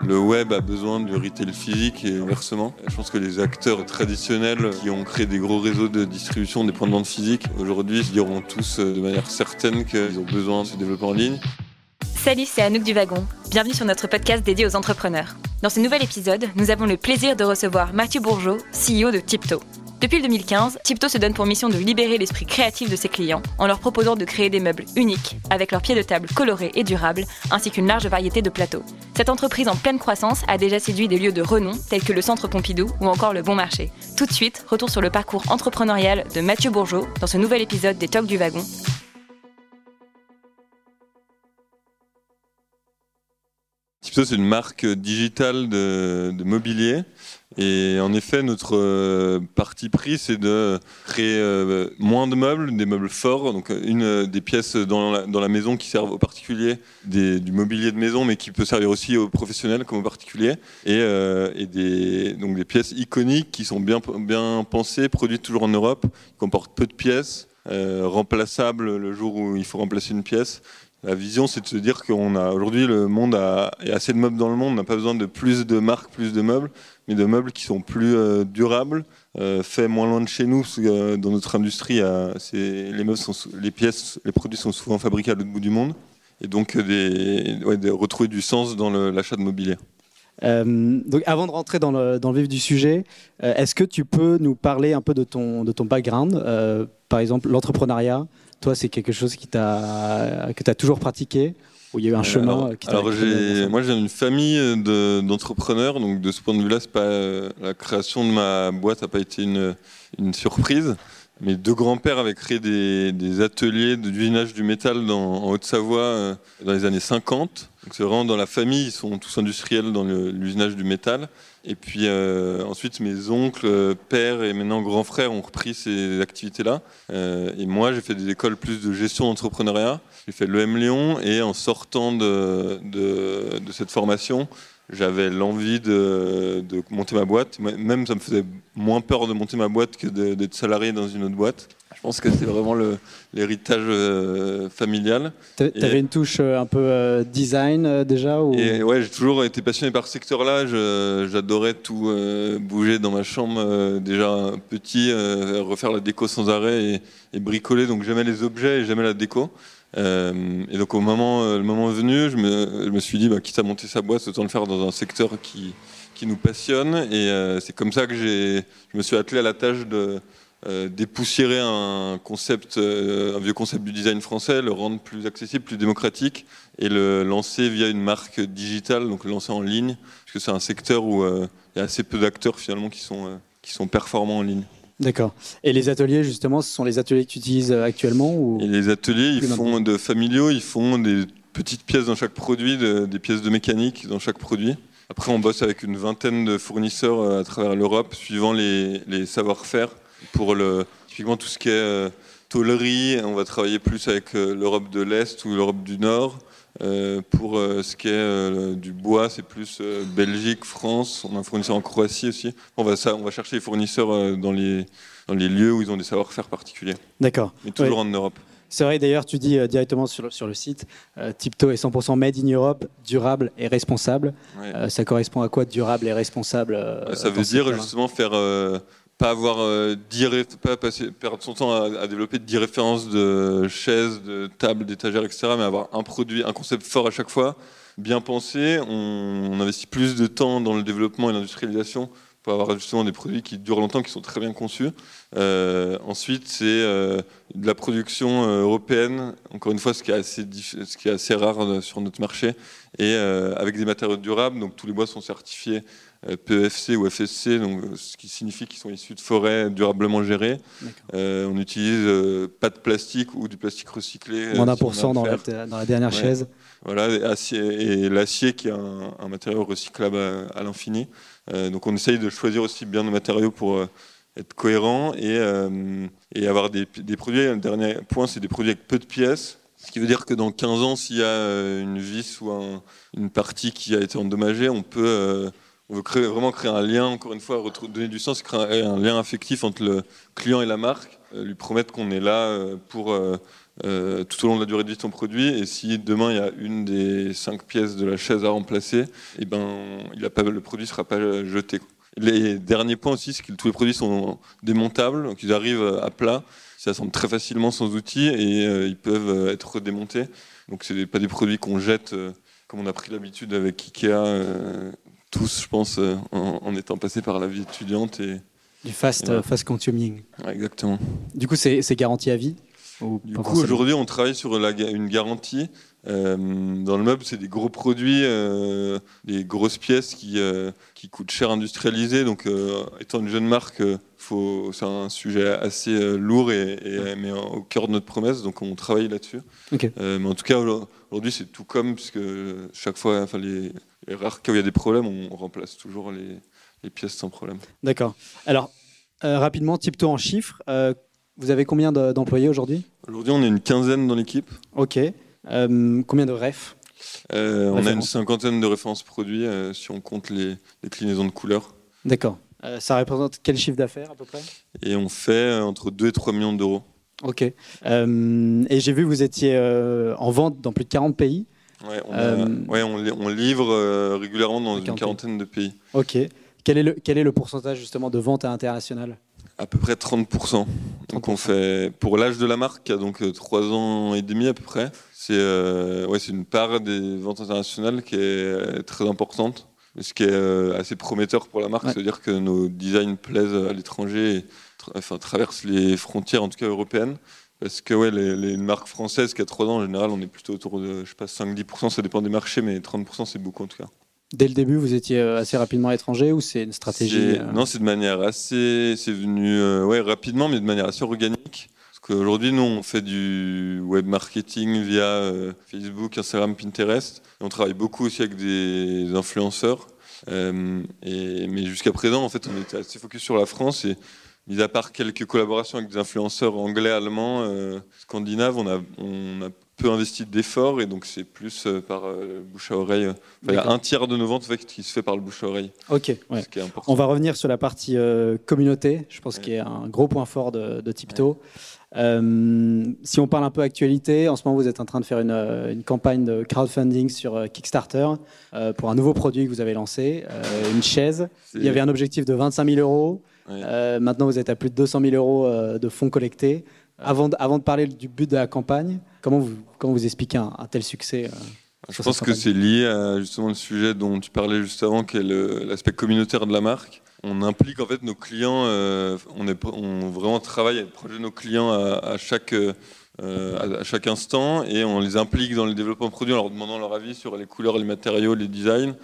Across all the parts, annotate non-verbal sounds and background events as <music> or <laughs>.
Le web a besoin du retail physique et inversement. Je pense que les acteurs traditionnels qui ont créé des gros réseaux de distribution des points de vente physiques, aujourd'hui, diront tous de manière certaine qu'ils ont besoin de se développer en ligne. Salut, c'est Anouk du Wagon. Bienvenue sur notre podcast dédié aux entrepreneurs. Dans ce nouvel épisode, nous avons le plaisir de recevoir Mathieu Bourgeot, CEO de Tipto. Depuis 2015, Tipto se donne pour mission de libérer l'esprit créatif de ses clients en leur proposant de créer des meubles uniques, avec leurs pieds de table colorés et durables, ainsi qu'une large variété de plateaux. Cette entreprise en pleine croissance a déjà séduit des lieux de renom tels que le Centre Pompidou ou encore le Bon Marché. Tout de suite, retour sur le parcours entrepreneurial de Mathieu Bourgeot dans ce nouvel épisode des Talks du Wagon. Tipto, c'est une marque digitale de, de mobilier et en effet, notre euh, parti pris, c'est de créer euh, moins de meubles, des meubles forts, donc une euh, des pièces dans la, maison qui servent aux particuliers, du mobilier de maison, mais qui peut servir aussi aux professionnels comme aux particuliers, et, des, donc des pièces iconiques qui sont bien, bien pensées, produites toujours en Europe, qui comportent peu de pièces, remplaçables le jour où il faut remplacer une pièce. La vision, c'est de se dire qu'on a aujourd'hui le monde a, a assez de meubles dans le monde, on n'a pas besoin de plus de marques, plus de meubles, mais de meubles qui sont plus euh, durables, euh, faits moins loin de chez nous. Euh, dans notre industrie, les meubles, les pièces, les produits sont souvent fabriqués à l'autre bout du monde, et donc de retrouver du sens dans l'achat de mobilier. donc avant de rentrer dans le, dans le vif du sujet, est-ce que tu peux nous parler un peu de ton, de ton background? Par exemple, l'entrepreneuriat, toi, c'est quelque chose qui que tu as toujours pratiqué où il y a eu un chemin alors, qui alors moi j'ai une famille d'entrepreneurs donc de ce point de vue là c'est pas la création de ma boîte n'a pas été une, une surprise mes deux grands-pères avaient créé des, des ateliers d'usinage du métal dans, en Haute-Savoie euh, dans les années 50. C'est vraiment dans la famille, ils sont tous industriels dans l'usinage du métal. Et puis euh, ensuite, mes oncles, euh, pères et maintenant grands frères ont repris ces activités-là. Euh, et moi, j'ai fait des écoles plus de gestion d'entrepreneuriat. J'ai fait l'EM Lyon et en sortant de, de, de cette formation, j'avais l'envie de, de, monter ma boîte. Même ça me faisait moins peur de monter ma boîte que d'être salarié dans une autre boîte. Je pense que c'est vraiment l'héritage euh, familial. Tu avais une touche euh, un peu euh, design déjà ou... et, Ouais, j'ai toujours été passionné par ce secteur-là. J'adorais tout bouger dans ma chambre, déjà petit, refaire la déco sans arrêt et, et bricoler. Donc j'aimais les objets et j'aimais la déco. Euh, et donc au moment, euh, le moment venu, je me, je me suis dit, bah, quitte à monter sa boîte, autant le faire dans un secteur qui, qui nous passionne. Et euh, c'est comme ça que je me suis attelé à la tâche de dépoussiérer un concept, un vieux concept du design français, le rendre plus accessible, plus démocratique, et le lancer via une marque digitale, donc le lancer en ligne, parce que c'est un secteur où il y a assez peu d'acteurs finalement qui sont, qui sont performants en ligne. D'accord. Et les ateliers, justement, ce sont les ateliers que tu utilises euh, actuellement ou... Et les ateliers, ils font de familiaux, ils font des petites pièces dans chaque produit, des pièces de mécanique dans chaque produit. Après, on bosse avec une vingtaine de fournisseurs euh, à travers l'Europe, suivant les, les savoir-faire. Pour le, typiquement tout ce qui est euh, tôlerie, on va travailler plus avec l'Europe de l'Est ou l'Europe du Nord. Euh, pour euh, ce qui est euh, du bois, c'est plus Belgique, France. On a un fournisseur en Croatie aussi. On va, ça, on va chercher les fournisseurs dans, les, dans les lieux où ils ont des savoir-faire particuliers. D'accord. Mais toujours en Europe. C'est vrai, d'ailleurs, tu dis directement sur le, sur le site, Tipto est 100% made in Europe, durable et responsable. ça correspond à quoi durable et responsable Ça veut dire justement faire pas avoir euh, pas perdre son temps à, développer 10 références de chaises, de tables, d'étagères, etc. Mais avoir un produit, un concept fort à chaque fois, bien pensé. On, investit plus de temps dans le développement et l'industrialisation pour avoir justement des produits qui durent longtemps, qui sont très bien conçus. Euh, ensuite, c'est euh, de la production européenne, encore une fois, ce qui est assez, ce qui est assez rare sur notre marché, et avec des matériaux durables. Donc tous les bois sont certifiés euh, PEFC ou FSC, donc, euh, ce qui signifie qu'ils sont issus de forêts durablement gérées. Euh, on n'utilise pas de plastique ou du plastique recyclé. Moins d'un pour cent dans, la dernière chaise. Voilà, et l'acier qui est un, matériau recyclable à, l'infini. donc on essaye de choisir aussi bien nos matériaux pour être cohérent et, et avoir des, des, produits. Un dernier point, c'est des produits avec peu de pièces. Ce qui veut dire que dans 15 ans, s'il y a une vis ou une partie qui a été endommagée, on peut on veut vraiment créer un lien, encore une fois, donner du sens, créer un lien affectif entre le client et la marque, euh, lui promettre qu'on est là euh, pour euh, tout au long de la durée de vie de ton produit. Et si demain il y a une des cinq pièces de la chaise à remplacer, et ben, a pas, le produit ne sera pas jeté. Les derniers points aussi, c'est que tous les produits sont démontables, donc ils arrivent à plat, ça s'assemble très facilement sans outils et ils peuvent être démontés. Donc ce pas des produits qu'on jette comme on a pris l'habitude avec Ikea tous, je pense, euh, en, étant passés par la vie étudiante. Et, du fast, fast consuming. exactement. Du coup, c'est garanti à vie Du coup, aujourd'hui, on travaille sur la, une garantie. Euh, dans le meuble, c'est des gros produits, euh, des grosses pièces qui, qui coûtent cher industrialisées. Donc, étant une jeune marque, c'est un sujet assez lourd et, mais au cœur de notre promesse. Donc, on travaille là-dessus. mais en tout cas, aujourd'hui, c'est tout comme, puisque chaque fois, enfin, les, et rare qu'il y a des problèmes, on remplace toujours les, pièces sans problème. D'accord. Alors, euh, rapidement, Tipto en chiffres, euh, vous avez combien d'employés aujourd'hui? Aujourd'hui, on est une quinzaine dans l'équipe. Ok. Euh, combien de refs On a une cinquantaine de références produits si on compte les déclinaisons de couleurs. D'accord. ça représente quel chiffre d'affaires à peu près? Et on fait entre 2 et 3 millions d'euros. Ok. et j'ai vu que vous étiez en vente dans plus de 40 pays. Ouais, on, euh, on, livre euh, régulièrement dans une quarantaine de pays. Ok. Quel est le, quel est le pourcentage justement de vente à l'international À peu près 30%. Donc on fait, pour l'âge de la marque, qui a donc 3 euh, ans et demi à peu près, c'est ouais, une part des ventes internationales qui est très importante. Ce qui est assez prometteur pour la marque, c'est-à-dire que nos designs plaisent à l'étranger, enfin traversent les frontières, en tout cas européennes. Parce que ouais, les, marques françaises qui a 3 ans, en général, on est plutôt autour de je sais pas, 5-10%, ça dépend des marchés, mais 30% c'est beaucoup en tout cas. Dès le début, vous étiez euh, assez rapidement à l'étranger ou c'est une stratégie euh Non, c'est de manière assez. C'est venu euh, ouais, rapidement, mais de manière assez organique. Parce qu'aujourd'hui, nous, on fait du web marketing via Facebook, Instagram, Pinterest. Et on travaille beaucoup aussi avec des influenceurs. et, mais jusqu'à présent, en fait, on était assez focus sur la France. Et mis à part quelques collaborations avec des influenceurs anglais, allemands, euh, scandinaves, on a, on a peu investi d'efforts et donc c'est plus euh, par euh, bouche à oreille. il y a un tiers de nos ventes qui se fait par le bouche à oreille. Ok. on va revenir sur la partie communauté. Je pense qu'il y a un gros point fort de, de Tipto. si on parle un peu actualité, en ce moment vous êtes en train de faire une, une campagne de crowdfunding sur Kickstarter pour un nouveau produit que vous avez lancé, une chaise. Il y avait un objectif de 25 000 euros. Euh, maintenant, vous êtes à plus de 200 000 euros euh, de fonds collectés. Avant de, avant de parler du but de la campagne, comment vous, comment vous expliquez un, tel succès euh, Je pense que c'est lié à justement le sujet dont tu parlais juste avant, qui est l'aspect communautaire de la marque. On implique en fait nos clients, on, est, on vraiment travaille avec le projet de nos clients à, chaque, à, chaque instant et on les implique dans le développement de produits en leur demandant leur avis sur les couleurs, les matériaux, les designs.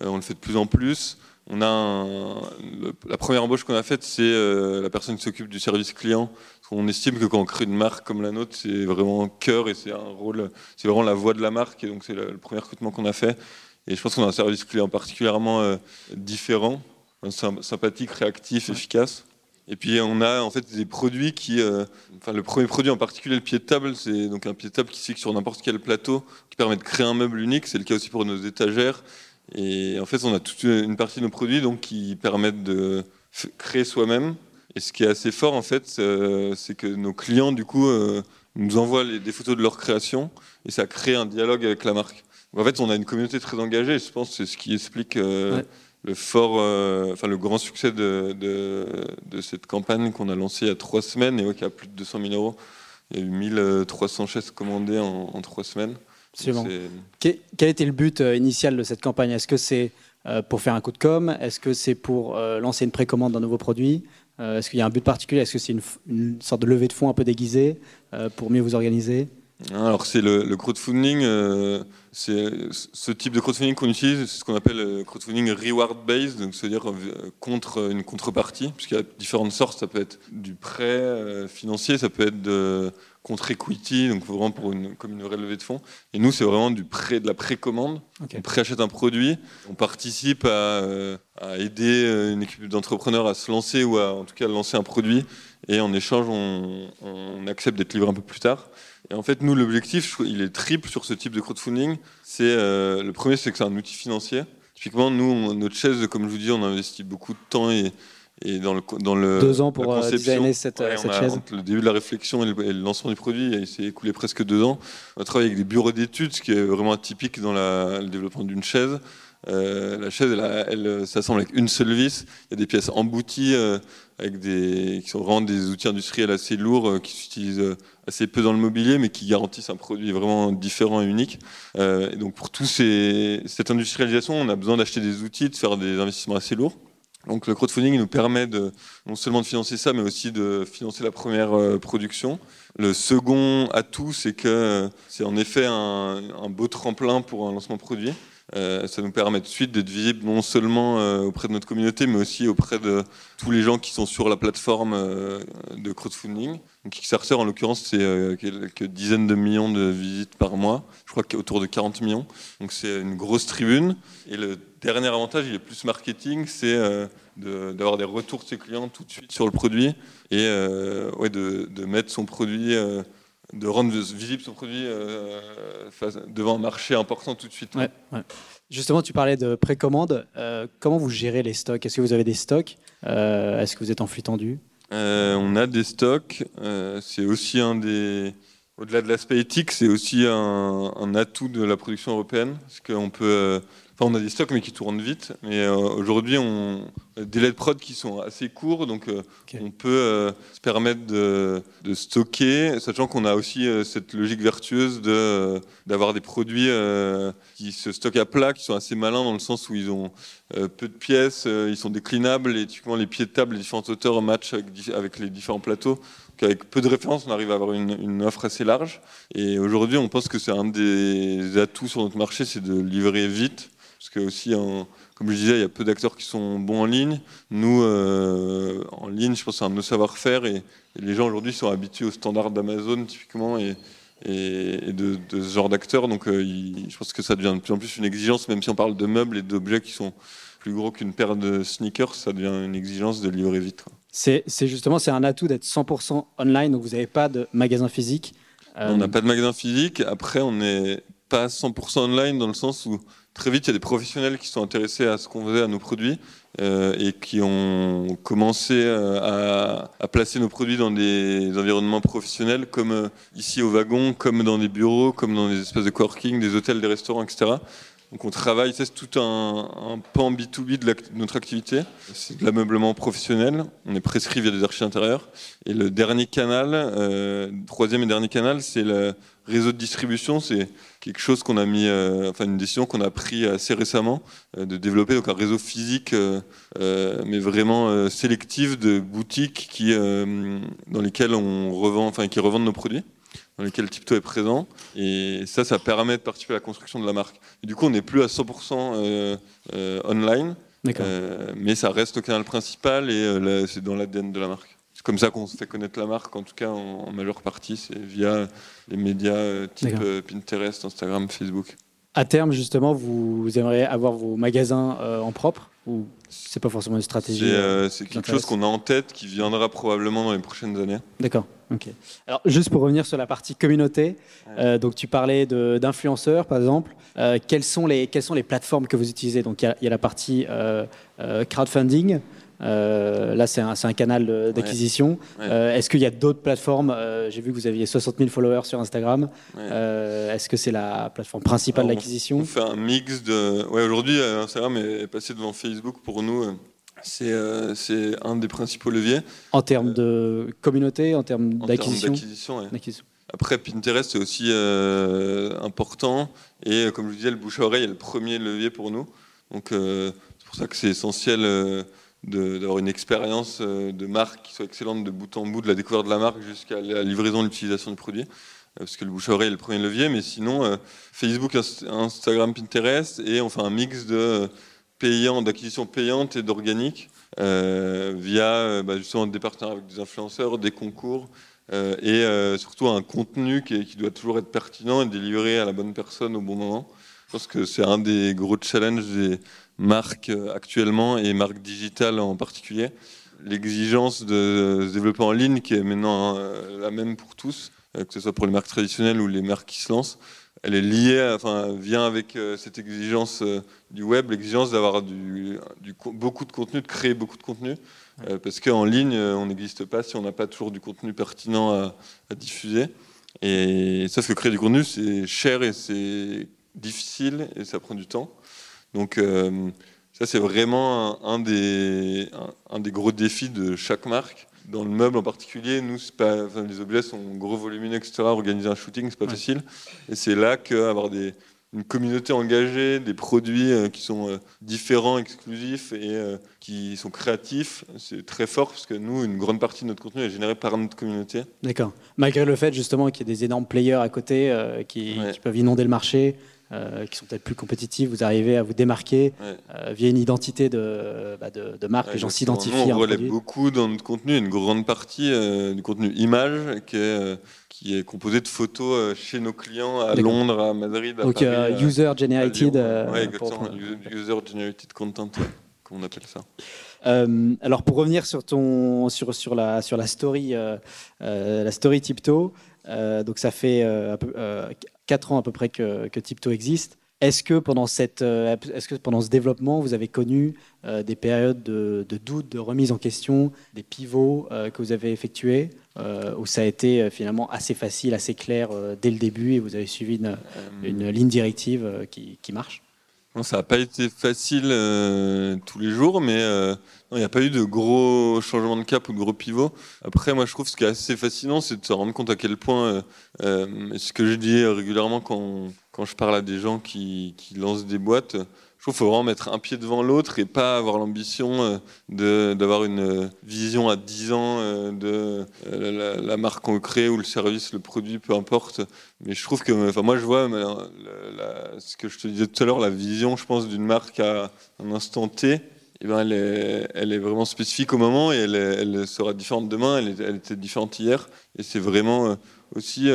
on le fait de plus en plus. On a la première embauche qu'on a faite, c'est euh, la personne qui s'occupe du service client. On estime que quand on crée une marque comme la nôtre, c'est vraiment cœur et c'est un rôle, c'est vraiment la voix de la marque. Et donc c'est le, premier recrutement qu'on a fait. Et je pense qu'on a un service client particulièrement euh, différent, sympathique, réactif, efficace. Et puis on a en fait des produits qui, euh, enfin le premier produit en particulier, le pied de table, c'est donc un pied de table qui se fixe sur n'importe quel plateau, qui permet de créer un meuble unique. C'est le cas aussi pour nos étagères et en fait, on a toute une partie de nos produits donc, qui permettent de créer soi-même. Et ce qui est assez fort, en fait, euh, c'est que nos clients, du coup, euh, nous envoient des photos de leur création et ça crée un dialogue avec la marque. en fait, on a une communauté très engagée et je pense que c'est ce qui explique euh, le fort, enfin, le grand succès de, de, cette campagne qu'on a lancée il y a trois semaines et qui a plus de 200 000 euros. Il y a eu 1300 chaises commandées en, en trois semaines. Quel, quel était le but euh, initial de cette campagne? Est-ce que c'est euh, pour faire un coup de com? Est-ce que c'est pour euh, lancer une précommande d'un nouveau produit? Est-ce qu'il y a un but particulier? Est-ce que c'est une, sorte de levée de fonds un peu déguisée pour mieux vous organiser? Alors c'est le, crowdfunding, c'est ce type de crowdfunding qu'on utilise, c'est ce qu'on appelle le crowdfunding reward based, donc c'est-à-dire contre une contrepartie, puisqu'il y a différentes sortes. Ça peut être du prêt financier, ça peut être de contre equity, donc vraiment pour une, comme une vraie levée de fonds. Et nous, c'est vraiment du prêt, de la précommande. On préachète un produit, on participe à, euh, aider euh, une équipe d'entrepreneurs à se lancer ou à, en tout cas, à lancer un produit. Et en échange, on, accepte d'être livré un peu plus tard. Et en fait, nous, l'objectif, il est triple sur ce type de crowdfunding. C'est euh, le premier, c'est que c'est un outil financier. Typiquement, nous, notre chaise, comme je vous dis, on investit beaucoup de temps et Et dans le, dans le Deux ans pour euh, designer cette, ouais, cette a- chaise. entre le début de la réflexion et le, et le lancement du produit, il s'est écoulé presque deux ans. On a travaillé avec des bureaux d'études, ce qui est vraiment atypique dans la- le développement d'une chaise. Euh, la chaise, elle, elle, euh, s'assemble avec une seule vis. Il y a des pièces embouties euh, avec des, qui sont vraiment des outils industriels assez lourds euh, qui s'utilisent euh, assez peu dans le mobilier, mais qui garantissent un produit vraiment différent et unique. Euh, et donc pour tous ces, cette industrialisation, on a besoin d'acheter des outils, de faire des investissements assez lourds. Donc le crowdfunding nous permet non seulement de financer ça, mais aussi de financer la première euh, production. Le second atout, c'est que euh, c'est en effet un, un beau tremplin pour un lancement produit. Euh, ça nous permet de suite d'être visible non seulement euh, auprès de notre communauté, mais aussi auprès de tous les gens qui sont sur la plateforme euh, de crowdfunding. Donc Kickstarter, en l'occurrence, c'est quelques dizaines de millions de visites par mois. Je crois qu'autour de 40 millions. Donc c'est une grosse tribune. Et le dernier avantage, il est plus marketing, c'est d'avoir des retours de ses clients tout de suite sur le produit et de, mettre son produit, de rendre visible son produit euh, devant un marché important tout de suite. Ouais, ouais. Justement, tu parlais de précommande. Euh, comment vous gérez les stocks? Est-ce que vous avez des stocks? Euh, Est-ce que vous êtes en flux tendu? On a des stocks. c'est aussi un des. Au-delà de l'aspect éthique, c'est aussi un, un atout de la production européenne. Parce qu'on peut. Enfin, on a des stocks, mais qui tournent vite. Mais euh, aujourd'hui, on a des délais de prod qui sont assez courts. Donc, euh, on peut euh, se permettre de, de stocker, sachant qu'on a aussi euh, cette logique vertueuse de, d'avoir des produits qui se stockent à plat, qui sont assez malins dans le sens où ils ont peu de pièces, ils sont déclinables et typiquement les pieds de table, les différentes hauteurs matchent avec, les différents plateaux. Donc avec peu de références, on arrive à avoir une, une offre assez large. Et aujourd'hui, on pense que c'est un des atouts sur notre marché, c'est de livrer vite. Parce que aussi, en- comme je disais, il y a peu d'acteurs qui sont bons en ligne. Nous, euh, en ligne, je pense que c'est un de nos savoir-faire et, et les gens aujourd'hui sont habitués aux standards d'Amazon typiquement et, et, et de, de ce genre d'acteurs. Donc euh, il- je pense que ça devient de plus en plus une exigence, même si on parle de meubles et d'objets qui sont plus gros qu'une paire de sneakers, ça devient une exigence de livrer vite. C'est c'est justement c'est un atout d'être 100% online, donc vous n'avez pas de magasin physique. Euh, On n'a pas de magasin physique. Après, on n'est pas 100% online dans le sens où très vite, il y a des professionnels qui sont intéressés à ce qu'on faisait, à nos produits, euh, et qui ont commencé euh, à, à placer nos produits dans des environnements professionnels, comme euh, ici au wagon, comme dans des bureaux, comme dans des espaces de coworking, des hôtels, des restaurants, etc. Donc on travaille, c'est tout un, pan B2B de, notre activité. C'est de l'ameublement professionnel. On est prescrit via des archives intérieures. Et le dernier canal, euh, troisième et dernier canal, c'est le réseau de distribution. C'est quelque chose qu'on a mis, euh, enfin une décision qu'on a pris assez récemment euh, de développer donc un réseau physique, mais vraiment sélectif de boutiques qui, dans lesquelles on revend, enfin qui revendent nos produits dans lesquels Tipto est présent. Et ça, ça permet de participer à la construction de la marque. Et du coup, on n'est plus à 100% euh, euh, online, euh, mais ça reste le canal principal et euh, c'est dans l'ADN de la marque. C'est comme ça qu'on se fait connaître la marque, en tout cas en, en majeure partie, c'est via les médias type Pinterest, Instagram, Facebook. À terme, justement, vous, aimeriez avoir vos magasins euh, en propre ou c'est pas forcément une stratégie c'est quelque chose qu'on a en tête qui viendra probablement dans les prochaines années. D'accord. Ok. Alors, juste pour revenir sur la partie communauté, euh, donc tu parlais d'influenceurs, par exemple. Euh, quelles, sont les, quelles sont les plateformes que vous utilisez? Donc, il y a- il y, a la partie euh, crowdfunding. Là, c'est un, canal d'acquisition. Ouais. Est-ce qu'il y a d'autres plateformes? J'ai vu que vous aviez 60 000 followers sur Instagram. Ouais. Est-ce que c'est la plateforme principale d'acquisition? On fait un mix de. Ouais, aujourd'hui, Instagram est passé devant Facebook pour nous. Euh, C'est euh, un des principaux leviers En termes de communauté, en termes d'acquisition ouais. Après, Pinterest, c'est aussi euh, important. Et euh, comme je vous disais, le bouche à oreille est le premier levier pour nous. Donc, euh, c'est pour ça que c'est essentiel d'avoir une expérience de marque qui soit excellente de bout en bout, de la découverte de la marque jusqu'à la livraison l'utilisation du produit. Parce que le bouche à oreille est le premier levier. Mais sinon, euh, Facebook, Inst- Instagram, Pinterest. Et on fait un mix de payant, d'acquisition payante et d'organique euh, via euh, bah, justement des partenaires avec des influenceurs, des concours. Euh, et surtout un contenu qui, qui doit toujours être pertinent et délivré à la bonne personne au bon moment. Je pense que c'est un des gros challenges des marques actuellement et marques digitales en particulier. L'exigence de se développer en ligne qui est maintenant la même pour tous, que ce soit pour les marques traditionnelles ou les marques qui se lancent, elle est liée, enfin, vient avec cette exigence du web, l'exigence d'avoir du, beaucoup de contenu, de créer beaucoup de contenu. parce qu'en ligne, on n'existe pas si on n'a pas toujours du contenu pertinent à, à diffuser. Et ce que créer du contenu, c'est cher et c'est difficile et ça prend du temps. Donc, ça, c'est vraiment un, des, un, des gros défis de chaque marque. Dans le meuble en particulier, nous, pas, les objets sont gros volumineux, etc. Organiser un shooting, c'est pas facile. Et c'est là qu'avoir des, une communauté engagée, des produits euh, qui sont euh, différents, exclusifs et euh, qui sont créatifs, c'est très fort parce que nous, une grande partie de notre contenu est généré par notre communauté. D'accord. Malgré le fait justement qu'il y ait des énormes players à côté qui, qui, peuvent inonder le marché, euh, qui sont peut-être plus compétitifs, vous arrivez à vous démarquer euh, via une identité de, bah, de, marque, les gens s'identifient. On relève beaucoup dans notre contenu, une grande partie euh, du contenu image qui est, qui est composé de photos chez nos clients à Londres, à Madrid. À Donc user generated. oui, exactement, user generated content, on appelle ça? alors pour revenir sur ton sur sur la sur la story la story Tipto, donc ça fait 4 ans à peu près que, que Tipto existe. Est-ce que, pendant cette, euh, est-ce que pendant ce développement, vous avez connu euh, des périodes de, de, doute, de remise en question, des pivots euh, que vous avez effectués, où ça a été finalement assez facile, assez clair dès le début et vous avez suivi une, une ligne directive qui, qui marche? Ça n'a pas été facile euh, tous les jours, mais euh, il n'y a pas eu de gros changements de cap ou de gros pivots. Après, moi, je trouve ce qui est assez fascinant, c'est de se rendre compte à quel point, euh, ce que je dis régulièrement quand, quand, je parle à des gens qui, qui lancent des boîtes, trouve qu'il faut vraiment mettre un pied devant l'autre et pas avoir l'ambition euh, d'avoir une vision à 10 ans euh, de euh, la, marque qu'on crée ou le service, le produit, peu importe. Mais je trouve que, enfin, moi, je vois ce que je te disais tout à l'heure, la vision, je pense, d'une marque à un instant T. Eh ben, elle, est, elle est vraiment spécifique au moment et elle, elle sera différente demain. Elle, elle, était différente hier. Et c'est vraiment aussi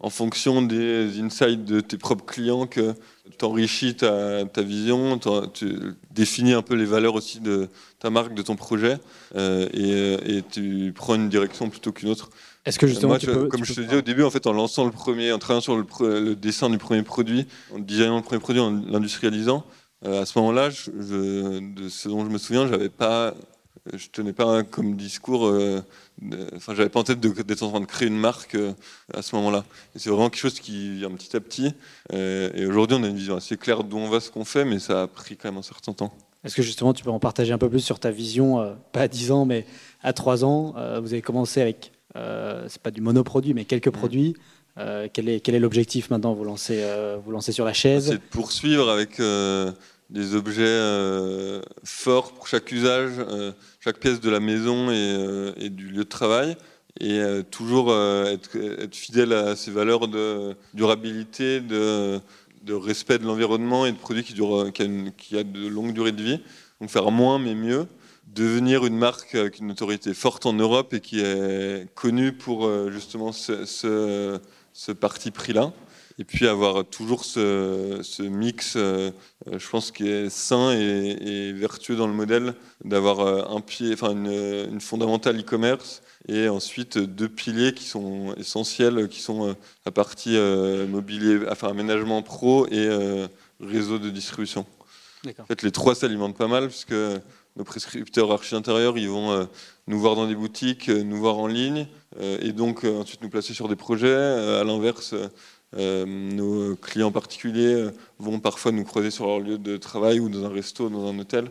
en fonction des insights de tes propres clients que t'enrichis ta, ta vision, tu définis un peu les valeurs aussi de ta marque, de ton projet, euh, et, et, tu prends une direction plutôt qu'une autre. Est-ce que justement, comme je te disais au début, en fait, en lançant le premier, en travaillant sur le, dessin du premier produit, en designant le premier produit, en l'industrialisant, euh, à ce moment-là, de ce dont je me souviens, j'avais pas je tenais pas comme discours, euh, enfin, j'avais pas en tête d'être en train de créer une marque euh, à ce moment-là. C'est vraiment quelque chose qui vient petit à petit. Euh, et aujourd'hui, on a une vision assez claire d'où on va, ce qu'on fait, mais ça a pris quand même un certain temps. Est-ce que justement, tu peux en partager un peu plus sur ta vision, pas à 10 ans, mais à 3 ans Vous avez commencé avec, c'est pas du monoproduit, mais quelques mmh. produits. quel est, quel est l'objectif maintenant vous lancez, vous lancez sur la chaise? C'est de poursuivre avec des objets euh, forts pour chaque usage, euh, chaque pièce de la maison et, euh, du lieu de travail, et toujours être, fidèle à ces valeurs de durabilité, de, respect de l'environnement et de produits qui, durent, qui, a de longues durées de vie. Donc faire moins mais mieux. Devenir une marque une autorité forte en Europe et qui est connue pour justement ce, ce parti pris-là et puis avoir toujours ce, mix, euh, je pense, qui est sain et, vertueux dans le modèle, d'avoir euh, un pied, enfin une, fondamentale e-commerce et ensuite deux piliers qui sont essentiels, qui sont euh, la partie mobilier, enfin aménagement pro et réseau de distribution. En fait, les trois s'alimentent pas mal puisque nos prescripteurs archi intérieurs, ils vont nous voir dans des boutiques, nous voir en ligne, et donc ensuite nous placer sur des projets. à l'inverse, euh, nos clients particuliers euh, vont parfois nous croiser sur leur lieu de travail ou dans un resto, dans un hôtel.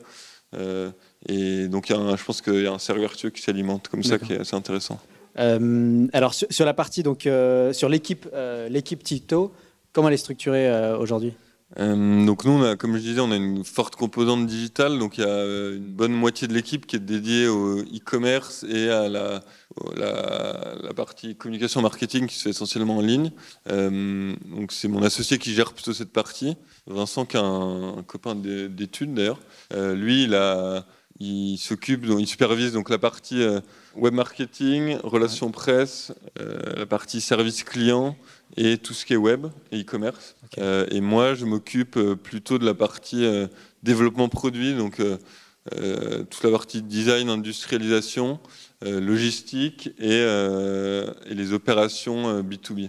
Euh, et donc, y a un, je pense qu'il y a un cercle vertueux qui s'alimente comme ça, qui est assez intéressant. alors, sur, la partie, donc, sur l'équipe, l'équipe Tito, comment elle est structurée aujourd'hui? Donc nous, comme je disais, on a une forte composante digitale. Donc il y a une bonne moitié de l'équipe qui est dédiée au e-commerce et à la, partie communication marketing qui se fait essentiellement en ligne. Euh, donc c'est mon associé qui gère plutôt cette partie. Vincent, qui est un, copain d'études d'ailleurs. Euh, lui, il, il s'occupe, il supervise donc la partie euh, web marketing, relations presse, la partie service client et tout ce qui est web et e-commerce. et moi, je m'occupe plutôt de la partie développement produit, donc toute la partie design, industrialisation. Euh, logistique et, euh, et, les opérations B2B. Euh,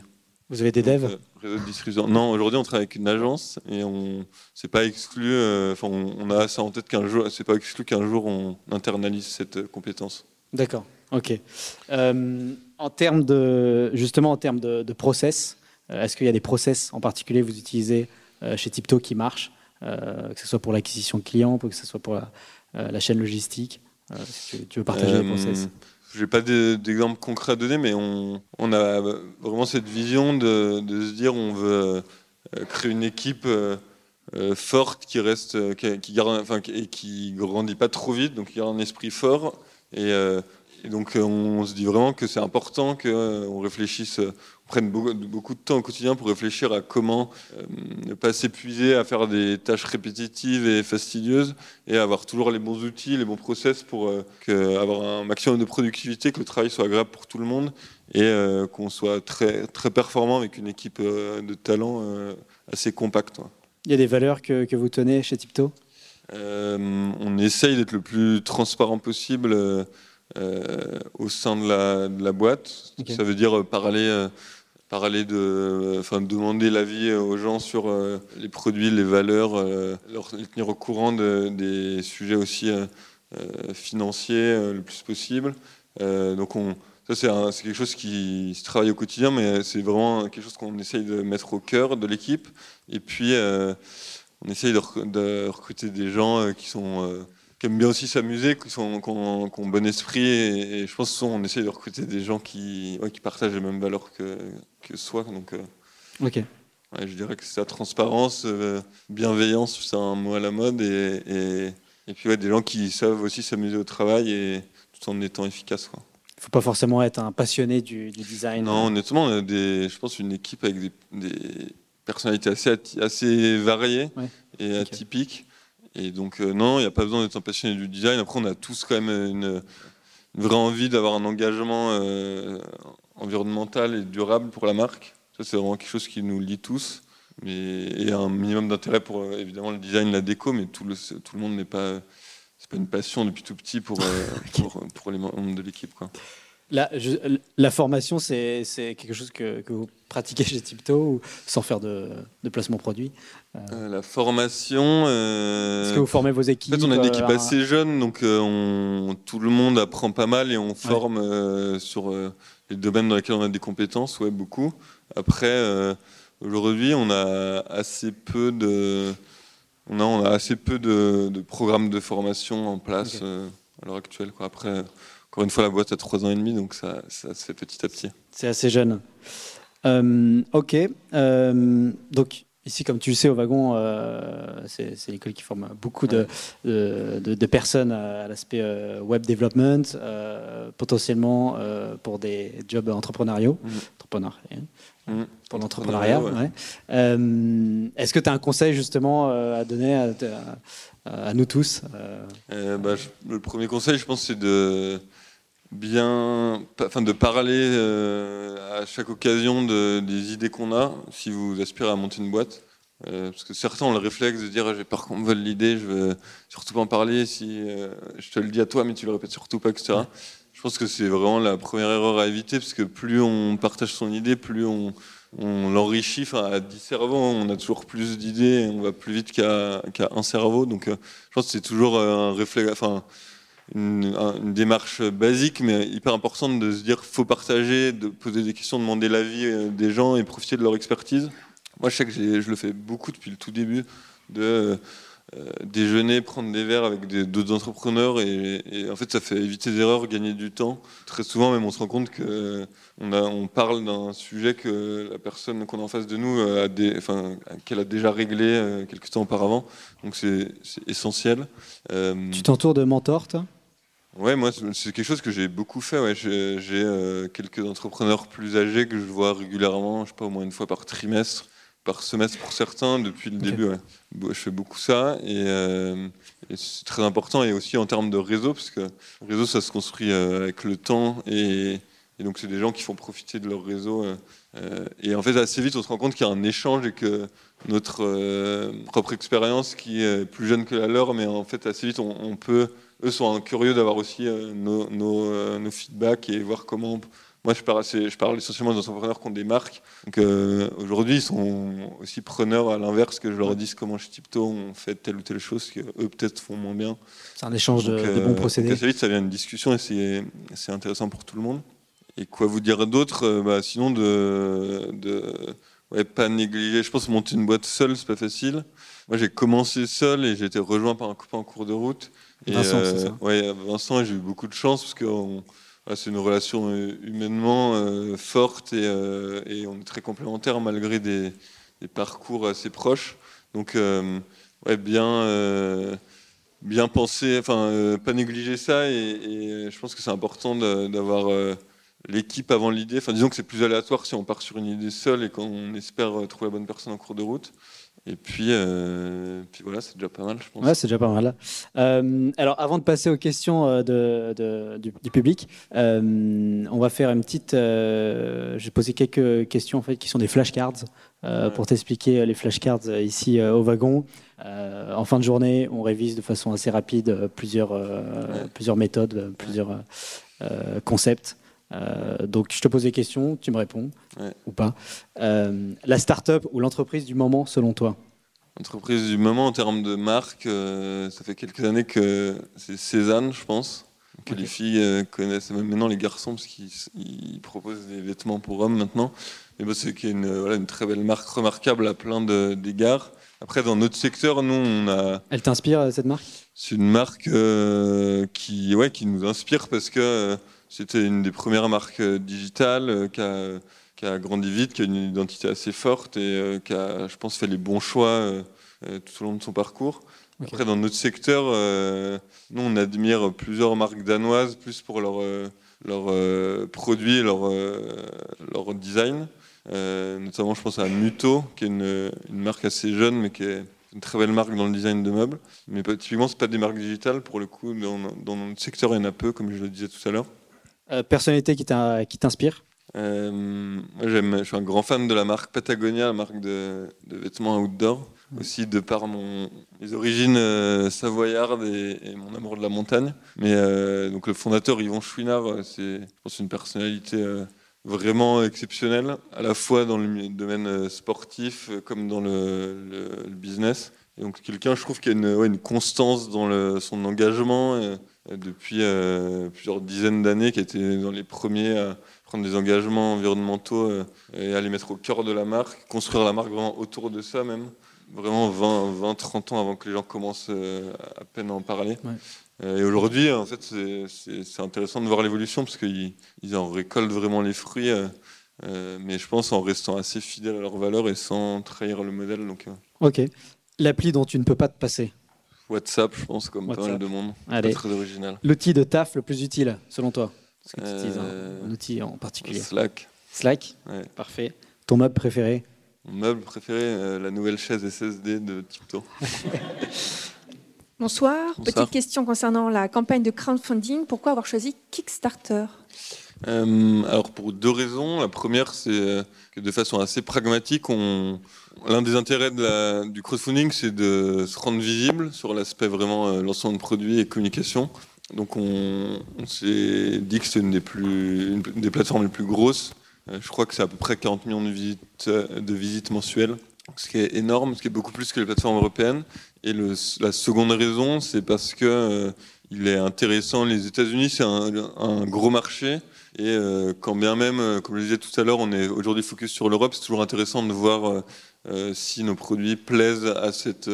Vous avez des devs de distribution. Non, aujourd'hui, on travaille avec une agence et on c'est pas exclu. euh, Enfin, on, on a ça en tête qu'un jour, c'est pas exclu qu'un jour on internalise cette euh, compétence. D'accord, ok. Euh, en termes de, justement, en termes de, de process, euh, est-ce qu'il y a des process en particulier que vous utilisez euh, chez Tipto qui marchent, que ce soit pour l'acquisition de clients, que ce soit pour la, la chaîne logistique si tu, tu veux partager les process? J'ai pas de- d'exemple concret à donner, mais on, on a vraiment cette vision de, de se dire on veut créer une équipe forte qui reste, qui, qui garde, enfin, qui- grandit pas trop vite, donc qui garde un esprit fort. Et, euh, et donc euh, on se dit vraiment que c'est important qu'on réfléchisse, euh, on prenne beaucoup, de temps au quotidien pour réfléchir à comment ne pas s'épuiser à faire des tâches répétitives et fastidieuses et avoir toujours les bons outils, les bons process pour avoir un maximum de productivité, que le travail soit agréable pour tout le monde et qu'on soit très, très performant avec une équipe de talent euh, assez compacte. ouais. Il y a des valeurs que, que vous tenez chez Tipto? Euh, on essaye d'être le plus transparent possible euh, euh, au sein de la, de la boîte. Ça veut dire parler, parler de, enfin, demander l'avis aux gens sur les produits, les valeurs, leur, les tenir au courant de- des sujets aussi financiers le plus possible. Donc on, ça c'est quelque chose qui se travaille au quotidien, mais c'est vraiment quelque chose qu'on essaye de mettre au cœur de l'équipe. Et puis euh, on essaye de, rec- de recruter des gens euh, qui sont euh, qui aiment bien aussi s'amuser, qui, sont, qui, ont, qui ont bon esprit. Et, et je pense qu'on essaye de recruter des gens qui, ouais, qui partagent les mêmes valeurs que, que soi. Donc, euh, Ok. ouais, je dirais que c'est la transparence, euh, bienveillance, c'est un mot à la mode. Et, et, et puis ouais, des gens qui savent aussi s'amuser au travail et tout en étant efficaces. Quoi. Il ne faut pas forcément être un passionné du, du design. Non, honnêtement, on a des, je pense une équipe avec des, des personnalités assez, assez variées Ouais. et Ok. atypiques. Et donc, euh, non, il n'y a pas besoin d'être un passionné du design. Après, on a tous quand même une, une vraie envie d'avoir un engagement euh, environnemental et durable pour la marque. Ça, c'est vraiment quelque chose qui nous lie tous. Mais, et un minimum d'intérêt pour, euh, évidemment, le design, la déco, mais tout le, tout le monde n'est pas. C'est pas une passion depuis tout petit pour, euh, <laughs> pour, pour les membres de l'équipe. Quoi. La, je- la formation, c'est quelque chose que, que vous pratiquez chez Tipto ou sans faire de, de placement produit Euh, la formation. euh, Est-ce que vous formez vos équipes En fait, on a une équipe euh, assez jeune, donc euh, on, tout le monde apprend pas mal et on forme euh, sur euh, les domaines dans lesquels on a des compétences, ouais, beaucoup. Après, euh, aujourd'hui, on a assez peu de, on a, on a assez peu de, de programmes de formation en place euh, à l'heure actuelle. Quoi. Après, encore une fois, la boîte a trois ans et demi, donc ça, ça se fait petit à petit. C'est assez jeune. Euh, ok. Euh, donc, ici, comme tu le sais, au wagon, euh, c'est l'école qui forme beaucoup de, de, de- de personnes à, à l'aspect web development, potentiellement pour des jobs entrepreneuriaux. Mhm. Entrepreneur, Mhm. Pour l'entrepreneuriat. Ouais. ouais. Euh, Est-ce que tu as un conseil justement euh, à donner à, à- à nous tous Euh, bah, je- le premier conseil, je pense, c'est de bien, enfin, de parler euh, à chaque occasion de- des idées qu'on a, si vous aspirez à monter une boîte. Euh, parce que certains ont le réflexe de dire j'ai peur qu'on me vole l'idée, je veux surtout pas en parler. Si euh, je te le dis à toi, mais tu le répètes surtout pas, etc. Je pense que c'est vraiment la première erreur à éviter, parce que plus on partage son idée, plus on, l'enrichit. Enfin, à 10 cerveaux, on a toujours plus d'idées, on va plus vite qu'à qu'à un cerveau. Donc, je pense que c'est toujours un réflexe, enfin, une, un- une démarche basique, mais hyper importante de se dire faut partager, de poser des questions, demander l'avis euh, des gens et profiter de leur expertise. Moi, je sais que je le fais beaucoup depuis le tout début de euh, déjeuner, prendre des verres avec d'autres entrepreneurs et, en fait, ça fait éviter des erreurs, gagner du temps. Très souvent, même, on se rend compte que on, parle d'un sujet que la personne qu'on a en face de nous a des, enfin, qu'elle a déjà réglé euh, quelques temps auparavant. Donc, c'est essentiel. Euh, Tu t'entoures de mentors, Ouais, moi, c'est quelque chose que j'ai beaucoup fait. Ouais. J'ai euh, quelques entrepreneurs plus âgés que je vois régulièrement, je sais pas, au moins une fois par trimestre, par semestre pour certains, depuis le début. Ouais. Je fais beaucoup ça et, euh, et c'est très important. Et aussi en termes de réseau, parce que le réseau, ça se construit euh, avec le temps et, et donc c'est des gens qui font profiter de leur réseau. et en fait, assez vite, on se rend compte qu'il y a un échange et que notre propre expérience, qui est plus jeune que la leur, mais en fait, assez vite, on, on peut eux sont curieux d'avoir aussi euh, nos, nos, euh, nos feedbacks et voir comment on moi, je parle, je parle essentiellement des entrepreneurs qui ont des marques. Donc euh, aujourd'hui, ils sont aussi preneurs à l'inverse que je leur dise comment chez Tipto on fait telle ou telle chose qu'eux peut-être font moins bien. C'est un échange de, bons euh, procédés. assez vite, ça vient une discussion et c'est intéressant pour tout le monde. Et quoi vous dire d'autre bah, Sinon, de, de ouais, pas négliger. Je pense que monter une boîte seule, c'est pas facile. Moi, j'ai commencé seul et j'ai été rejoint par un copain en cours de route. Vincent, ça Ouais, Vincent, j'ai eu beaucoup de chance parce qu'on c'est une relation euh, humainement euh, forte euh, et, on est très complémentaires malgré des, parcours assez proches. Donc, ouais, bien, bien penser, enfin, pas négliger ça. Et, je pense que c'est important d'avoir l'équipe avant l'idée. Enfin, disons que c'est plus aléatoire si on part sur une idée seule et qu'on espère trouver la bonne personne en cours de route. Et puis, euh, puis voilà, c'est déjà pas mal, je pense. Ouais, c'est déjà pas mal. Euh, alors, avant de passer aux questions euh, de, du, public, on va faire une petite. je vais poser quelques questions en fait, qui sont des flashcards pour t'expliquer les flashcards ici au wagon. en fin de journée, on révise de façon assez rapide plusieurs, plusieurs méthodes, plusieurs concepts. Euh, donc je te pose des questions, tu me réponds ou pas. Euh, la start-up ou l'entreprise du moment selon toi L'entreprise du moment en termes de marque, euh, ça fait quelques années que c'est Cézanne, je pense, que les filles connaissent, même maintenant les garçons, parce qu'ils proposent des vêtements pour hommes maintenant. Mais bon, c'est une, voilà, une très belle marque remarquable à plein d'égards. Après, dans notre secteur, nous, on a. Elle t'inspire cette marque? C'est une marque qui, ouais, qui nous inspire parce que c'était une des premières marques euh, digitales euh, qui a, grandi vite, qui a une identité assez forte et euh, qui a, je pense, fait les bons choix tout au long de son parcours. Après, dans notre secteur, nous, on admire plusieurs marques danoises, plus pour leurs leur, produits et leur, leur design. notamment, je pense à Muto, qui est une, marque assez jeune, mais qui est une très belle marque dans le design de meubles. Mais typiquement, ce pas des marques digitales. Pour le coup, dans, dans notre secteur, il y en a peu, comme je le disais tout à l'heure. Euh, personnalité qui t'inspire? Euh, moi, je suis un grand fan de la marque Patagonia, la marque de, vêtements outdoor, aussi de par mon, mes origines euh, savoyardes et, mon amour de la montagne. Mais donc le fondateur Yvon Chouinard, c'est je pense une personnalité vraiment exceptionnelle, à la fois dans le domaine sportif comme dans le, business. Et donc quelqu'un, je trouve, qui a une, une constance dans le, son engagement. Depuis euh, plusieurs dizaines d'années, qui a été dans les premiers à prendre des engagements environnementaux euh, et à les mettre au cœur de la marque, construire la marque vraiment autour de ça même, vraiment 20, 20 30 ans avant que les gens commencent à peine à en parler. Et aujourd'hui, en fait, c'est intéressant de voir l'évolution parce qu'ils ils en récoltent vraiment les fruits, mais je pense en restant assez fidèles à leurs valeurs et sans trahir le modèle. Donc, ok. L'appli dont tu ne peux pas te passer WhatsApp, je pense, comme pas mal de monde. Allez. très original. L'outil de taf le plus utile, selon toi Ce que tu utilises, un, outil en particulier Slack. Slack Parfait. Ton meuble préféré? Mon meuble préféré, euh, la nouvelle chaise SSD de Tipto. <laughs> Bonsoir. Petite question concernant la campagne de crowdfunding. Pourquoi avoir choisi Kickstarter? Euh, alors pour deux raisons. La première, c'est euh, que de façon assez pragmatique, on... l'un des intérêts du crowdfunding, c'est de se rendre visible sur l'aspect vraiment euh, lancement de produits et communication. Donc on, s'est dit que c'est une plus, des plateformes les plus grosses. je crois que c'est à peu près 40 millions de visites, de visites mensuelles, ce qui est énorme, ce qui est beaucoup plus que les plateformes européennes. Et la seconde raison, c'est parce que il est intéressant. Les États-Unis, c'est un, gros marché. Et euh, quand bien même, euh, comme je disais tout à l'heure, on est aujourd'hui focus sur l'Europe, c'est toujours intéressant de voir euh, si nos produits plaisent à cette,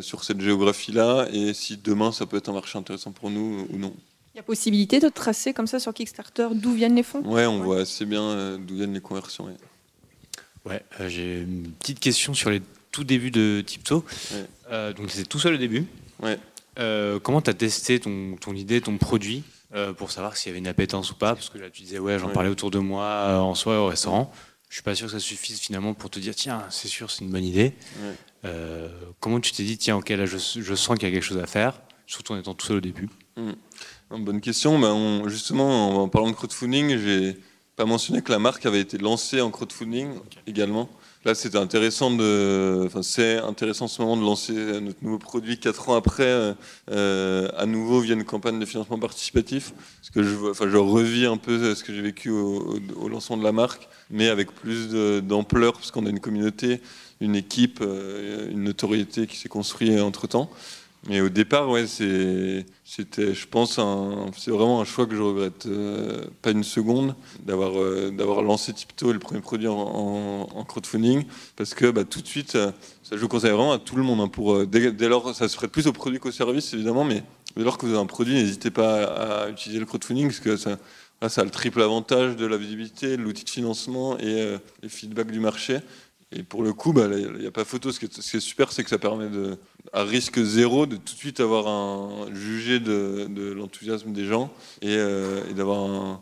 sur cette géographie-là et si demain ça peut être un marché intéressant pour nous ou non. Il y a possibilité de tracer comme ça sur Kickstarter d'où viennent les fonds? Ouais, on voit assez bien d'où viennent les conversions. Ouais, j'ai une petite question sur les tout débuts de Tipto. donc c'est tout seul au début. Ouais. comment tu as testé ton, ton idée, ton produit euh, pour savoir s'il y avait une appétence ou pas? Parce que là, tu disais, ouais, j'en parlais autour de moi, euh, en soi, au restaurant. Je suis pas sûr que ça suffise finalement pour te dire, tiens, c'est sûr, c'est une bonne idée. Euh, comment tu t'es dit, tiens, ok, là, je, sens qu'il y a quelque chose à faire, surtout en étant tout seul au début? Hmm. Bonne question. Ben, justement, en, parlant de crowdfunding, j'ai pas mentionné que la marque avait été lancée en crowdfunding également. Là, c'était intéressant de, enfin, c'est intéressant ce moment de lancer notre nouveau produit quatre ans après, euh, à nouveau via une campagne de financement participatif. Parce que je, enfin, revis un peu ce que j'ai vécu au, au, lancement de la marque, mais avec plus d'ampleur, parce qu'on a une communauté, une équipe, une notoriété qui s'est construite entre temps. Mais au départ, ouais, c'était, je pense, c'est vraiment un choix que je regrette euh, pas une seconde d'avoir euh, d'avoir lancé Tipto, le premier produit en, crowdfunding, parce que bah, tout de suite, ça, je vous conseille vraiment à tout le monde. Hein, pour euh, dès, lors, ça se ferait plus au produit qu'au service, évidemment, mais dès lors que vous avez un produit, n'hésitez pas à, utiliser le crowdfunding, parce que ça, ça a le triple avantage de la visibilité, de l'outil de financement et les feedbacks du marché. Et pour le coup, bah, il n'y a pas photo. Ce qui est, super, c'est que ça permet, de, à risque zéro, de tout de suite avoir un jugé de, l'enthousiasme des gens et, euh, d'avoir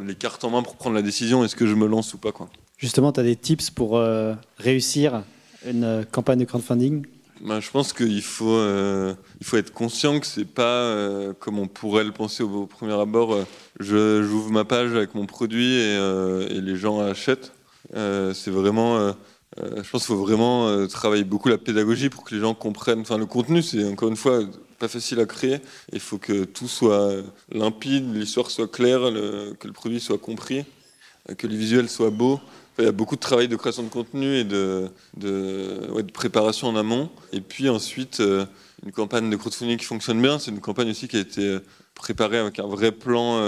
les cartes en main pour prendre la décision est-ce que je me lance ou pas. Quoi. Justement, tu as des tips pour euh, réussir une euh, campagne de crowdfunding? Bah, je pense qu'il faut, il faut être conscient que c'est pas comme on pourrait le penser au, premier abord. je j'ouvre ma page avec mon produit et, et les gens achètent. c'est vraiment euh, je pense qu'il faut vraiment euh, travailler beaucoup la pédagogie pour que les gens comprennent. Enfin, le contenu, c'est encore une fois pas facile à créer. Il faut que tout soit limpide, l'histoire soit claire, que le produit soit compris, euh, que les visuels soient beaux. il y a beaucoup de travail de création de contenu et de, préparation en amont. Et puis ensuite, une campagne de crowdfunding qui fonctionne bien, c'est une campagne aussi qui a été préparée avec un vrai plan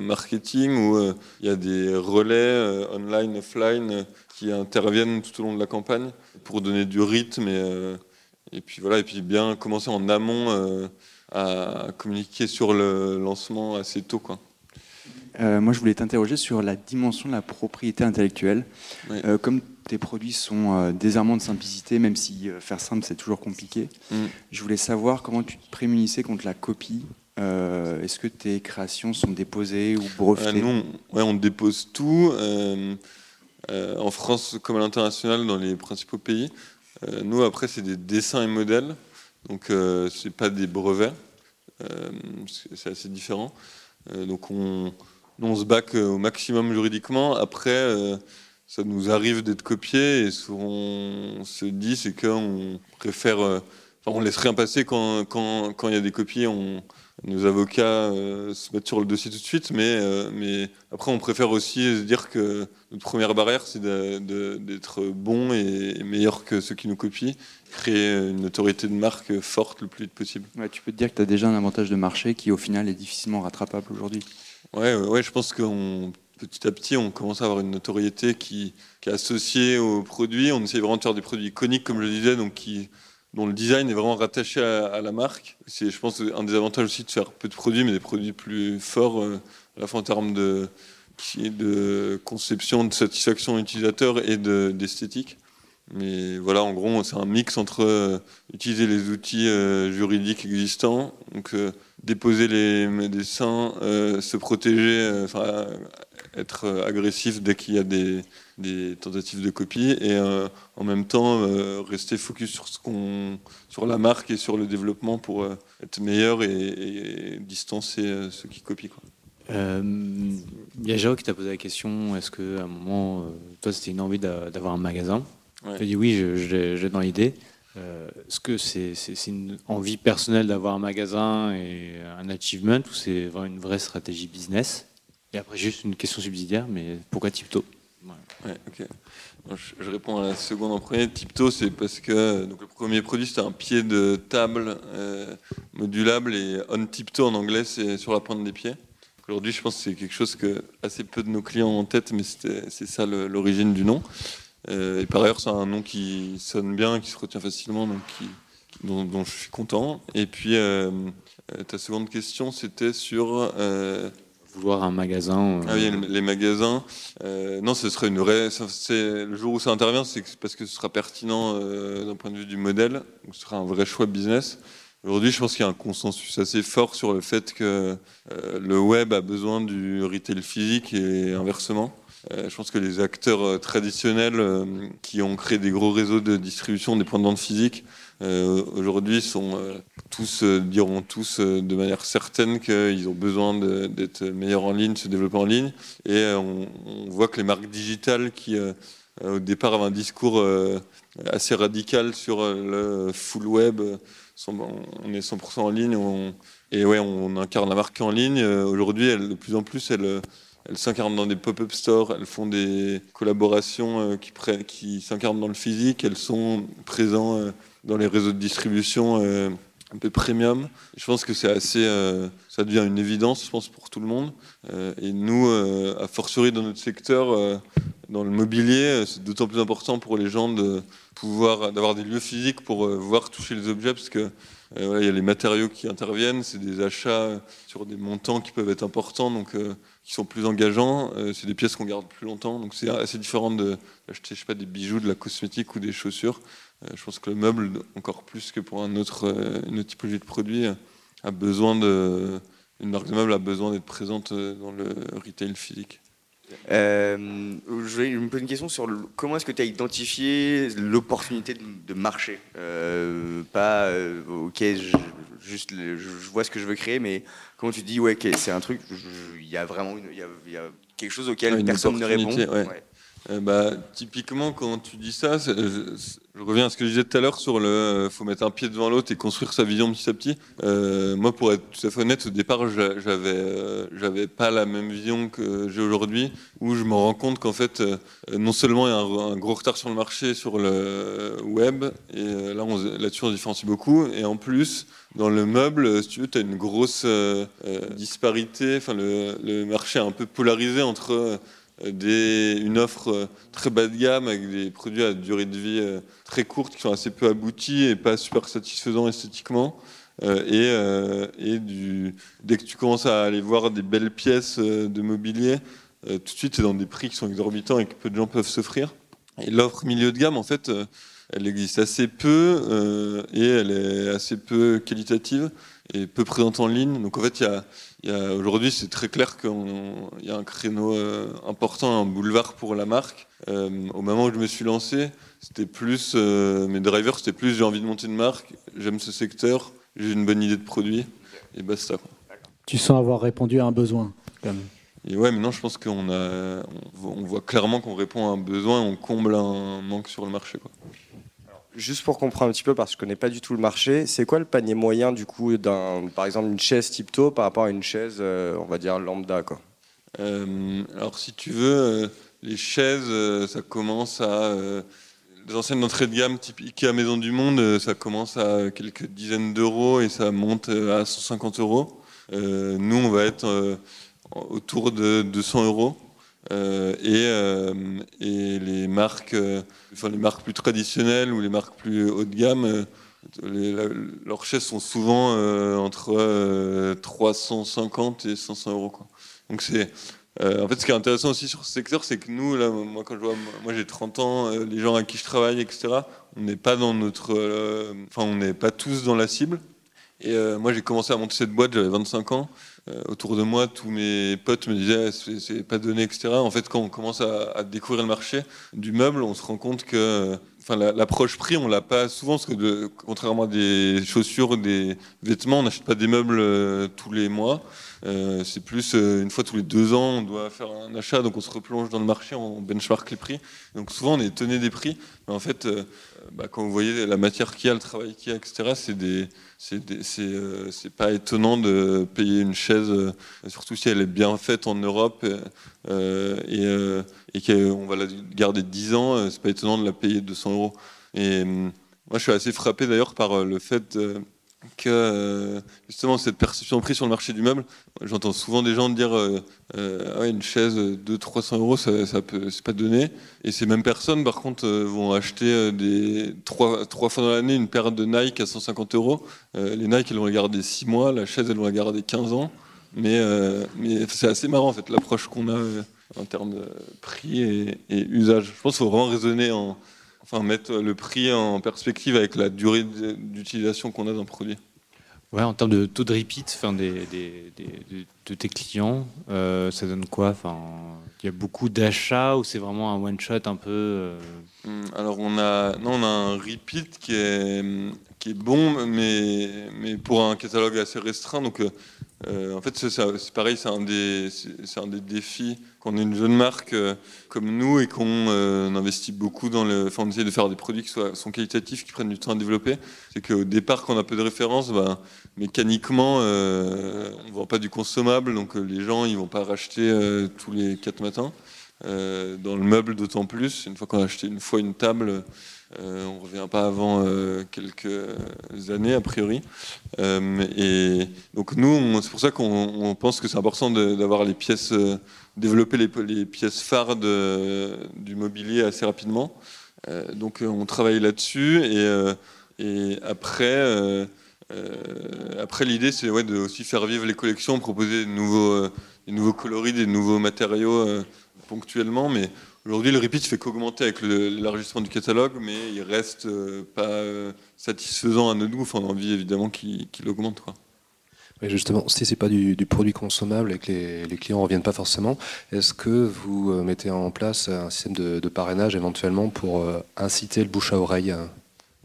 marketing où il y a des relais online, offline qui interviennent tout au long de la campagne pour donner du rythme et, euh, et puis voilà et puis bien commencer en amont euh, à communiquer sur le lancement assez tôt quoi. Euh, moi, je voulais t'interroger sur la dimension de la propriété intellectuelle. comme tes produits sont désarmants de simplicité, même si faire simple, c'est toujours compliqué, mm. je voulais savoir comment tu te prémunissais contre la copie. Est-ce que tes créations sont déposées ou brevetées? Non, ouais, on dépose tout. Euh, en France comme à l'international dans les principaux pays. Euh, nous, après, c'est des dessins et modèles, donc euh, c'est pas des brevets, c'est assez différent. donc on, on se bac au maximum juridiquement. Après, ça nous arrive d'être copié et ce qu'on se dit, c'est qu'on préfère, enfin, on laisse rien passer quand il y a des copies. Nos avocats euh, se mettent sur le dossier tout de suite, mais, euh, mais après, on préfère aussi se dire que notre première barrière, c'est d'être bon et, meilleur que ceux qui nous copient, créer une autorité de marque forte le plus vite possible. tu peux te dire que tu as déjà un avantage de marché qui, au final, est difficilement rattrapable aujourd'hui. Ouais, ouais, je pense que petit à petit, on commence à avoir une notoriété qui, qui est associée aux produits. On essaie vraiment de faire des produits iconiques, comme je le disais, donc qui dont le design est vraiment rattaché à, la marque. C'est, je pense, un des avantages aussi de faire peu de produits, mais des produits plus forts, euh, à la fois en termes de, conception, de satisfaction utilisateur et d'esthétique. mais voilà, en gros, c'est un mix entre euh, utiliser les outils euh, juridiques existants, donc déposer les dessins, se protéger, être agressif dès qu'il y a des, des tentatives de copie et euh, en même temps euh, rester focus sur, ce qu'on, sur la marque et sur le développement pour euh, être meilleur et, distancer ceux qui copient. Il y a Jao qui t'a posé la question est-ce qu'à un moment, toi, c'était une envie d'avoir un magasin Tu as dit oui, j'ai dans l'idée. est-ce que c'est, c'est, une envie personnelle d'avoir un magasin et un achievement ou c'est vraiment une vraie stratégie business? Et après, juste une question subsidiaire, mais pourquoi Tipto je, réponds à la seconde en premier. Tipto, c'est parce que donc, le premier produit, c'était un pied de table euh, modulable et on tiptoe en anglais, c'est sur la pointe des pieds. Aujourd'hui, je pense que c'est quelque chose que assez peu de nos clients ont en tête, mais c'est ça l'origine du nom. Euh, et par ailleurs, c'est un nom qui sonne bien, qui se retient facilement, donc dont, je suis content. Et puis, euh, ta seconde question, c'était sur vouloir un magasin. Euh, ah oui, les magasins. Euh, non, ce serait une vraie. Le jour où ça intervient, c'est parce que ce sera pertinent euh, d'un point de vue du modèle. Ce sera un vrai choix business. Aujourd'hui, je pense qu'il y a un consensus assez fort sur le fait que le web a besoin du retail physique et inversement. je pense que les acteurs traditionnels qui ont créé des gros réseaux de distribution des points de vente physiques euh, aujourd'hui sont euh, tous euh, diront tous de manière certaine qu'ils ont besoin d'être meilleurs en ligne, se développer en ligne. Et on, voit que les marques digitales qui au départ avait un discours assez radical sur le full web. On est 100% en ligne et ouais, on incarne la marque en ligne. Aujourd'hui, de plus en plus, elle, elles s'incarnent dans des pop-up stores, elles font des collaborations qui, qui s'incarnent dans le physique, elles sont présentes dans les réseaux de distribution un peu premium. Je pense que c'est assez, euh, ça devient une évidence, je pense, pour tout le monde. Euh, et nous, euh, a fortiori dans notre secteur, dans le mobilier, c'est d'autant plus important pour les gens de pouvoir d'avoir des lieux physiques pour voir toucher les objets, parce que il y a les matériaux qui interviennent, c'est des achats sur des montants qui peuvent être importants, donc qui sont plus engageants. c'est des pièces qu'on garde plus longtemps, donc c'est assez différent d'acheter, je des bijoux, de la cosmétique ou des chaussures. Euh, je pense que le meuble, encore plus que pour un autre, euh, une autre typologie de produit, a besoin de, une marque de meuble a besoin d'être présente euh, dans le retail physique. Euh, je me pose une question sur comment est-ce que tu as identifié l'opportunité de, marché Pas, ok, je, juste, je, vois ce que je veux créer, mais comment tu dis, ouais, c'est un truc, il y a vraiment il y, a quelque chose auquel personne ne répond? Euh, bah, typiquement, quand tu dis ça, je, reviens à ce que je disais tout à l'heure sur le euh, faut mettre un pied devant l'autre et construire sa vision petit à petit. Euh, moi, pour être tout à fait honnête, au départ, j'avais j'avais pas la même vision que j'ai aujourd'hui, où je me rends compte qu'en fait, non seulement il y a un, gros retard sur le marché sur le web, et là, là-dessus, on différencie beaucoup, et en plus, dans le meuble, si tu veux, tu as une grosse disparité, enfin, le, marché est un peu polarisé entre une offre euh, très bas de gamme avec des produits à durée de vie euh, très courte qui sont assez peu aboutis et pas super satisfaisants esthétiquement. Euh, et, dès que tu commences à aller voir des belles pièces de mobilier, tout de suite c'est dans des prix qui sont exorbitants et que peu de gens peuvent s'offrir. Et l'offre milieu de gamme, en fait, elle existe assez peu et elle est assez peu qualitative et peu présente en ligne. Donc en fait, il y a, aujourd'hui, c'est très clair qu'il y a un créneau euh, important, un boulevard pour la marque. Euh, au moment où je me suis lancé, c'était plus euh, mes drivers, c'était plus j'ai envie de monter une marque, j'aime ce secteur, j'ai une bonne idée de produit et basta. Quoi. Tu sens avoir répondu à un besoin. Et ouais, maintenant je pense qu'on a, on voit clairement qu'on répond à un besoin, on comble un manque sur le marché. Quoi. Juste pour comprendre un petit peu, parce que je connais pas du tout le marché, c'est quoi le panier moyen du coup d'un, par exemple, une chaise Tipto par rapport à une chaise, euh, on va dire lambda quoi? Euh, Alors si tu veux, euh, les chaises, ça commence à les anciennes d'entrée de gamme type Ikea Maison du Monde, ça commence à quelques dizaines d'euros et ça monte à 150 euros. nous, on va être autour de 200 euros. Euh, et, euh, et, les marques, euh, enfin les marques plus traditionnelles ou les marques plus haut de gamme, leurs chaises sont souvent entre 350 et 500 euros. Donc c'est en fait, ce qui est intéressant aussi sur ce secteur, c'est que nous, moi, quand je vois, moi, j'ai 30 ans, les gens à qui je travaille, etc., on n'est pas dans notre, enfin, on n'est pas tous dans la cible. Et moi, j'ai commencé à monter cette boîte, j'avais 25 ans. Euh, autour de moi, tous mes potes me disaient c'est pas donné, etc. En fait, quand on commence à, découvrir le marché du meuble, on se rend compte que enfin, l'approche prix, on l'a pas souvent, parce que contrairement à des chaussures, des vêtements, on n'achète pas des meubles euh, tous les mois. Euh, c'est plus une fois tous les deux ans, on doit faire un achat, donc on se replonge dans le marché, on benchmark les prix. Donc souvent, on est étonné des prix, mais en fait, bah, quand vous voyez la matière qu'il y a, le travail qu'il y a, etc., c'est des euh, pas étonnant de payer une chaise, euh, surtout si elle est bien faite en Europe euh, et, et qu'on va la garder 10 ans, c'est pas étonnant de la payer 200 euros. Et moi, je suis assez frappé d'ailleurs par le fait que euh, justement cette perception prix sur le marché du meuble, j'entends souvent des gens dire euh, euh, ah une chaise de 300 euros, ça, ça peut, c'est pas donné. Et ces mêmes personnes, par contre, vont acheter trois, fois dans l'année une paire de Nike à 150 euros. les Nike, elles vont la garder 6 mois, la chaise, elles vont la garder 15 ans. Mais, mais c'est assez marrant en fait l'approche qu'on a en termes de prix et, et usage. Je pense qu'il faut vraiment raisonner en enfin mettre le prix en perspective avec la durée d'utilisation qu'on a d'un produit. Ouais, en termes de taux de repeat enfin, des, de tes clients, euh, ça donne quoi? Enfin, Il y a beaucoup d'achats ou c'est vraiment un one-shot un peu euh? Hum, Alors, on a, non, on a un repeat qui est, qui est bon, mais, mais pour un catalogue assez restreint. Donc, euh, Euh, en fait, c'est pareil, c'est un, des, un des défis qu'on est une jeune marque euh, comme nous et qu'on euh, investit beaucoup dans le. Enfin, on essaie de faire des produits qui soient, sont qualitatifs, qui prennent du temps à développer. C'est qu'au départ, quand on a peu de références, ben, mécaniquement, on ne vend pas du consommable, donc les gens ils vont pas racheter tous les quatre matins. dans le meuble, d'autant plus. Une fois qu'on a acheté une fois une table, euh, on ne revient pas avant euh, quelques années, a priori. Euh, et donc nous, c'est pour ça qu'on pense que c'est important d'avoir les pièces, développer les, pièces phares du mobilier assez rapidement. donc on travaille là-dessus et, après, après l'idée c'est ouais, de aussi faire vivre les collections, proposer de nouveaux, des nouveaux coloris, des nouveaux matériaux ponctuellement, mais Aujourd'hui, le repeat fait qu'augmenter avec l'élargissement du catalogue, mais il reste euh, pas euh, satisfaisant à nous. Enfin, on a envie évidemment qu'il augmente. Quoi. justement, si c'est pas du, produit consommable et que les, clients ne reviennent pas forcément, est-ce que vous euh, mettez en place un système de, parrainage éventuellement pour inciter le bouche à oreille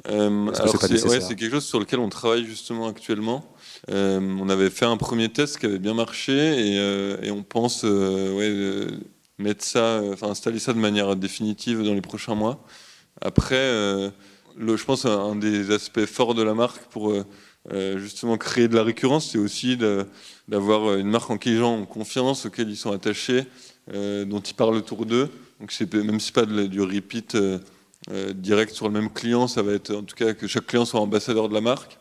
c'est quelque chose sur lequel on travaille justement actuellement. on avait fait un premier test qui avait bien marché et, on pense ouais, mettre ça, euh, installer ça de manière définitive dans les prochains mois. Après, euh, je pense un des aspects forts de la marque pour euh, justement créer de la récurrence, c'est aussi d'avoir une marque en qui les gens ont confiance, auquel ils sont attachés, dont ils parlent autour d'eux. Donc même si pas du repeat direct sur le même client, ça va être en tout cas que chaque client soit ambassadeur de la marque.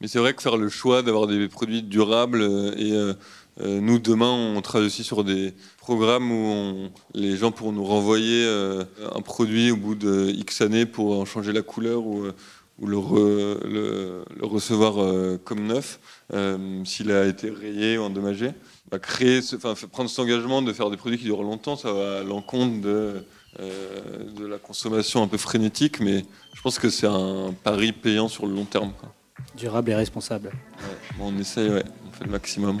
Mais c'est vrai que faire le choix d'avoir des produits durables et euh, nous, demain, on travaille aussi sur des programmes où les gens pourront nous renvoyer euh, un produit au bout de X années pour en changer la couleur ou, euh, le, recevoir comme neuf s'il a été rayé ou endommagé. Bah, créer, prendre cet engagement de faire des produits qui durent longtemps, ça va à l'encontre de, de la consommation un peu frénétique, mais je pense que c'est un pari payant sur le long terme. Durable et responsable. on essaye, ouais, on fait le maximum.